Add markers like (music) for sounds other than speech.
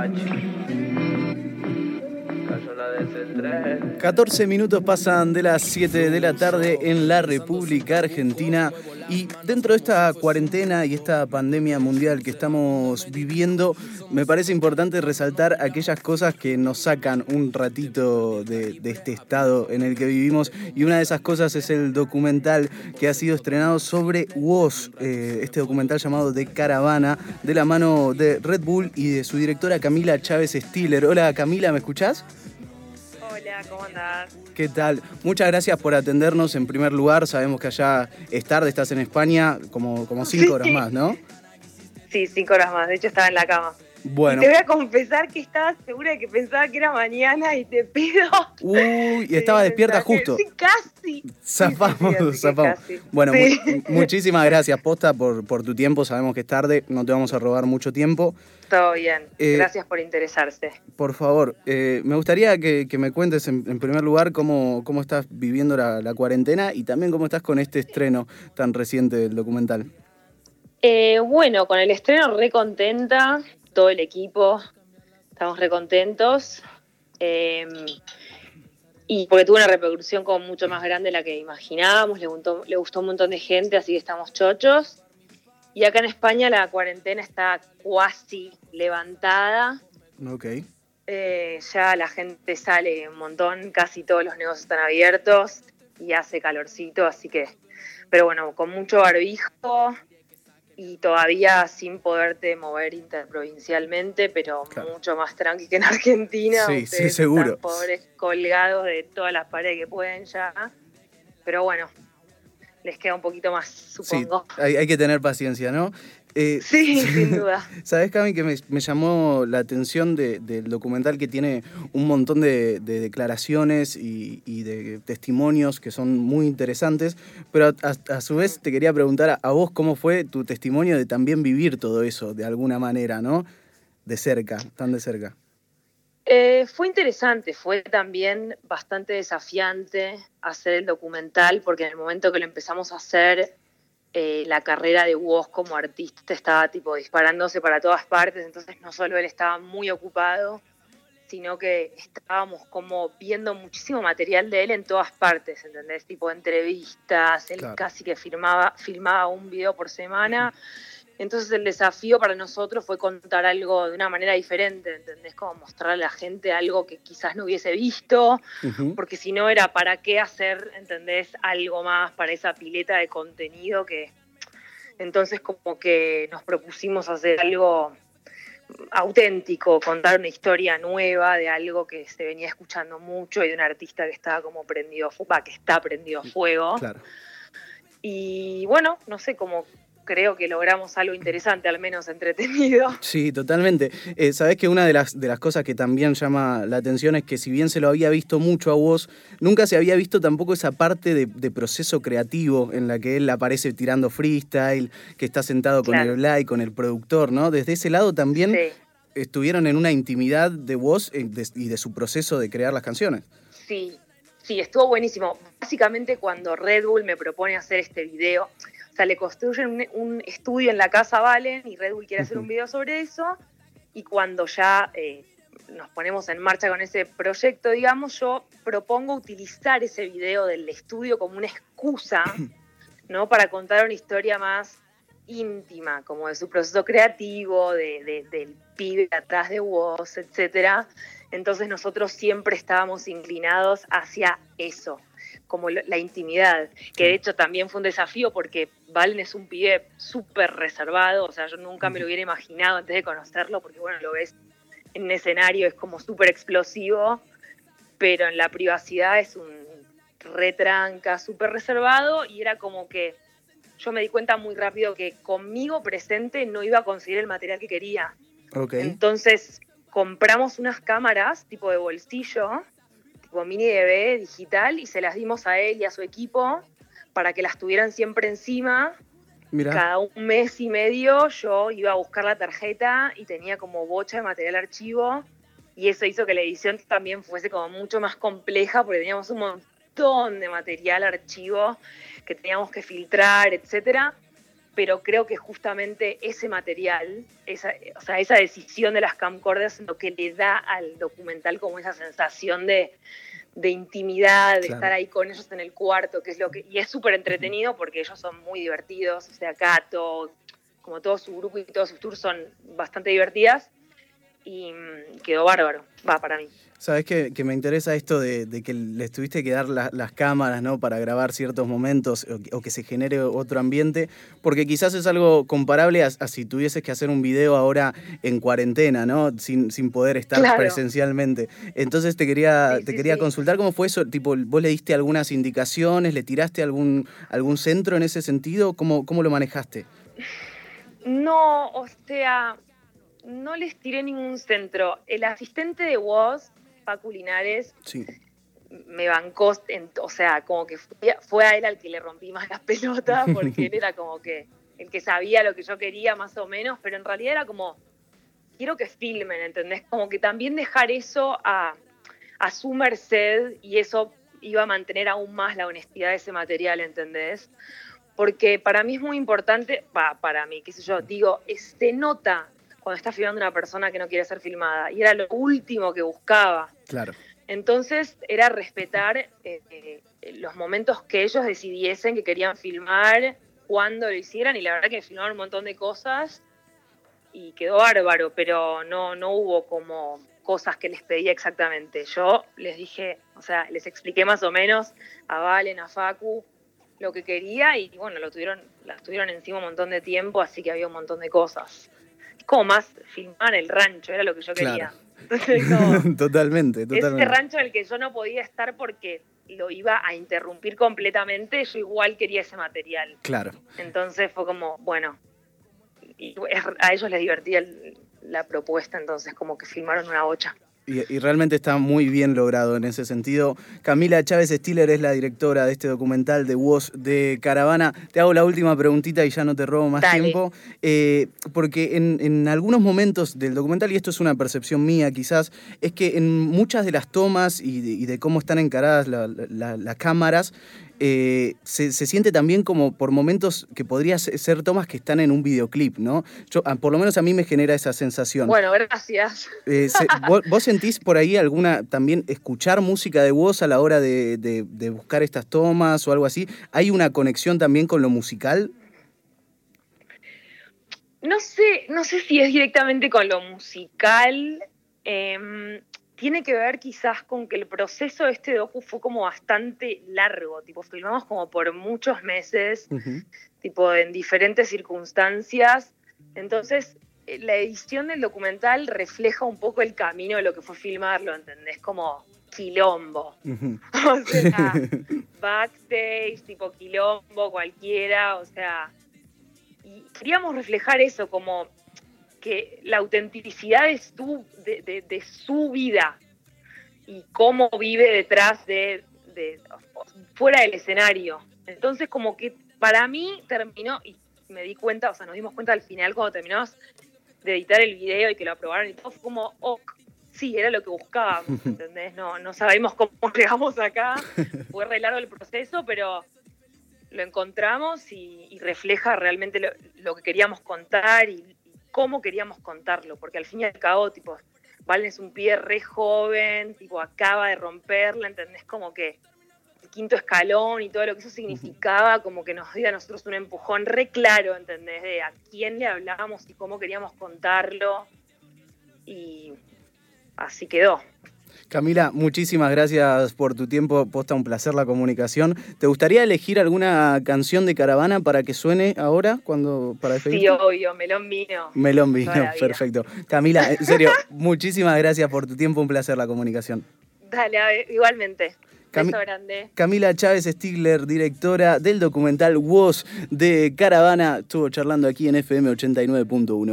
verdade. 14 minutos pasan de las 7 de la tarde en la República Argentina y dentro de esta cuarentena y esta pandemia mundial que estamos viviendo, me parece importante resaltar aquellas cosas que nos sacan un ratito de, este estado en el que vivimos y una de esas cosas es el documental que ha sido estrenado sobre WOS, eh, este documental llamado De Caravana, de la mano de Red Bull y de su directora Camila Chávez Stiller. Hola Camila, ¿me escuchás? Hola, ¿cómo andás? ¿Qué tal? Muchas gracias por atendernos en primer lugar. Sabemos que allá es tarde, estás en España, como, como cinco horas más, ¿no? Sí, cinco horas más. De hecho, estaba en la cama. Bueno. te voy a confesar que estaba segura de que pensaba que era mañana y te pido. (laughs) Uy, y estaba despierta justo. Sí, casi. Zafamos, (laughs) zafamos. Bueno, muchísimas gracias, Posta, por, por tu tiempo. Sabemos que es tarde, no te vamos a robar mucho tiempo. Todo bien. Eh, gracias por interesarse. Por favor, eh, me gustaría que, me cuentes en, primer lugar cómo, cómo estás viviendo la, la cuarentena y también cómo estás con este estreno tan reciente del documental. Eh, bueno, con el estreno re contenta, todo el equipo, estamos re contentos. Em, y porque tuvo una repercusión como mucho más grande de la que imaginábamos, le gustó, le gustó un montón de gente, así que estamos chochos. Y acá en España la cuarentena está cuasi levantada. Ok. Eh, ya la gente sale un montón, casi todos los negocios están abiertos y hace calorcito, así que, pero bueno, con mucho barbijo, y todavía sin poderte mover interprovincialmente, pero mucho más tranqui que en Argentina. Sí, sí, seguro. pobres colgados de todas las paredes que pueden ya. Pero bueno, les queda un poquito más, supongo. Sí, hay, hay que tener paciencia, ¿no? Eh, sí, sin (laughs) duda. ¿Sabes, Cami, que me, llamó la atención del documental que tiene un montón de, declaraciones y, de testimonios que son muy interesantes, pero a, su vez te quería preguntar a, vos cómo fue tu testimonio de también vivir todo eso de alguna manera, ¿no? De cerca, tan de cerca. Eh, fue interesante, fue también bastante desafiante hacer el documental, porque en el momento que lo empezamos a hacer eh, la carrera de Woz como artista estaba tipo disparándose para todas partes, entonces no solo él estaba muy ocupado, sino que estábamos como viendo muchísimo material de él en todas partes, ¿entendés? Tipo entrevistas, él casi que filmaba, filmaba un video por semana. (clears throat) Entonces el desafío para nosotros fue contar algo de una manera diferente, ¿entendés? Como mostrar a la gente algo que quizás no hubiese visto, porque si no era para qué hacer, ¿entendés? Algo más para esa pileta de contenido que... Entonces como que nos propusimos hacer algo auténtico, contar una historia nueva de algo que se venía escuchando mucho y de un artista que estaba como prendido, que está prendido a fuego. Claro. Y bueno, no sé, como creo que logramos algo interesante, al menos entretenido. (laughs) Sí, totalmente. Eh, Sabes que una de las, de las cosas que también llama la atención es que si bien se lo había visto mucho a vos, nunca se había visto tampoco esa parte de, proceso creativo en la que él aparece tirando freestyle, que está sentado con el Blay, con el productor, ¿no? Desde ese lado también estuvieron en una intimidad de vos eh, y de su proceso de crear las canciones. Sí, sí, estuvo buenísimo. Básicamente cuando Red Bull me propone hacer este video, o sea, le construyen un, estudio en la casa Valen y Red Bull quiere hacer un video sobre eso. Y cuando ya eh, nos ponemos en marcha con ese proyecto, digamos, yo propongo utilizar ese video del estudio como una excusa, (coughs) ¿no? Para contar una historia más íntima, como de su proceso creativo, de, del pibe atrás de Woz, etcétera. Entonces nosotros siempre estábamos inclinados hacia eso, como la intimidad, que de hecho también fue un desafío porque Valen es un pibe súper reservado, o sea, yo nunca me lo hubiera imaginado antes de conocerlo, porque bueno, lo ves en un escenario, es como súper explosivo, pero en la privacidad es un retranca, súper reservado, y era como que yo me di cuenta muy rápido que conmigo presente no iba a conseguir el material que quería. Entonces compramos unas cámaras tipo de bolsillo tipo mini DV digital y se las dimos a él y a su equipo para que las tuvieran siempre encima. Cada un mes y medio yo iba a buscar la tarjeta y tenía como bocha de material archivo y eso hizo que la edición también fuese como mucho más compleja porque teníamos un montón de material archivo que teníamos que filtrar, etcétera. Pero creo que justamente ese material, esa, o sea, esa decisión de las camcorders, lo que le da al documental como esa sensación de, intimidad, de estar ahí con ellos en el cuarto, que es lo que, y es súper entretenido porque ellos son muy divertidos, o sea, Cato, como todo su grupo y todos sus tours son bastante divertidas y mm, quedó bárbaro, va para mí. Sabes que, me interesa esto de, que les tuviste que dar las cámaras ¿no? para grabar ciertos momentos o, que se genere otro ambiente, porque quizás es algo comparable a, si tuvieses que hacer un video ahora en cuarentena, ¿no? sin, sin poder estar presencialmente. Entonces te quería, te quería consultar cómo fue eso, tipo, ¿vos le diste algunas indicaciones, le tiraste algún, algún centro en ese sentido? ¿Cómo, cómo lo manejaste? No, o sea, no les tiré ningún centro. El asistente de Woz, Paco Linares, me bancó, o sea, como que fue, a él al que le rompí más las pelotas, porque él (laughs) era como que el que sabía lo que yo quería más o menos, pero en realidad era como, quiero que filmen, ¿entendés? Como que también dejar eso a, a su merced y eso iba a mantener aún más la honestidad de ese material, ¿entendés? Porque para mí es muy importante, para mí, qué sé yo, digo, se nota cuando está filmando una persona que no quiere ser filmada. Y era lo último que buscaba. Claro. Entonces era respetar eh, eh, los momentos que ellos decidiesen que querían filmar, cuando lo hicieran, y la verdad que filmaron un montón de cosas y quedó bárbaro, pero no, no hubo como cosas que les pedía exactamente. Yo les dije, o sea, les expliqué más o menos a Valen, a Facu, lo que quería y bueno, lo tuvieron, las tuvieron encima un montón de tiempo, así que había un montón de cosas como más filmar el rancho, era lo que yo quería. totalmente, (laughs) totalmente. Ese rancho en el que yo no podía estar porque lo iba a interrumpir completamente, yo igual quería ese material. Claro. Entonces fue como, bueno, y a ellos les divertía la propuesta, entonces como que filmaron una bocha. Y, realmente está muy bien logrado en ese sentido. Camila Chávez Stiller es la directora de este documental de Woz de Caravana. Te hago la última preguntita y ya no te robo más tiempo. Eh, porque en, algunos momentos del documental, y esto es una percepción mía quizás, es que en muchas de las tomas y de, cómo están encaradas las cámaras, eh, se, siente también como por momentos que podría ser tomas que están en un videoclip, ¿no? Yo, ah, por lo menos a mí me genera esa sensación. Bueno, gracias. Eh, (laughs) ¿vos, sentís por ahí alguna, también escuchar música de voz a la hora de, buscar estas tomas o algo así? ¿Hay una conexión también con lo musical? No sé, no sé si es directamente con lo musical. Em, tiene que ver quizás con que el proceso de este docu fue como bastante largo, tipo filmamos como por muchos meses, tipo en diferentes circunstancias. Entonces, eh, la edición del documental refleja un poco el camino de lo que fue filmarlo, ¿entendés? Como quilombo. (laughs) o sea, (laughs) backstage, tipo quilombo, cualquiera, o sea. Y queríamos reflejar eso, como que la autenticidad de su, de, su vida y cómo vive detrás de, fuera del escenario. Entonces como que para mí terminó, y me di cuenta, o sea, nos dimos cuenta al final cuando terminamos de editar el video y que lo aprobaron y todo, fue como, oh, sí, era lo que buscábamos, (laughs) ¿entendés? No, no sabemos cómo (laughs) llegamos acá, fue re largo el proceso, pero lo encontramos y, refleja realmente lo, lo, que queríamos contar y, cómo queríamos contarlo, porque al fin y al cabo, tipo, Valen es un pie re joven, tipo, acaba de romperla, ¿entendés? Como que el quinto escalón y todo lo que eso significaba, como que nos dio a nosotros un empujón re claro, ¿entendés? De a quién le hablábamos y cómo queríamos contarlo. Y así quedó. Camila, muchísimas gracias por tu tiempo. Posta un placer la comunicación. ¿Te gustaría elegir alguna canción de Caravana para que suene ahora cuando para Sí, obvio, Melón Vino. Melón Vino, perfecto. Camila, en serio, (laughs) muchísimas gracias por tu tiempo. Un placer la comunicación. Dale, igualmente. Beso grande. Camila Chávez Stigler, directora del documental WOS de Caravana, estuvo charlando aquí en FM 89.1.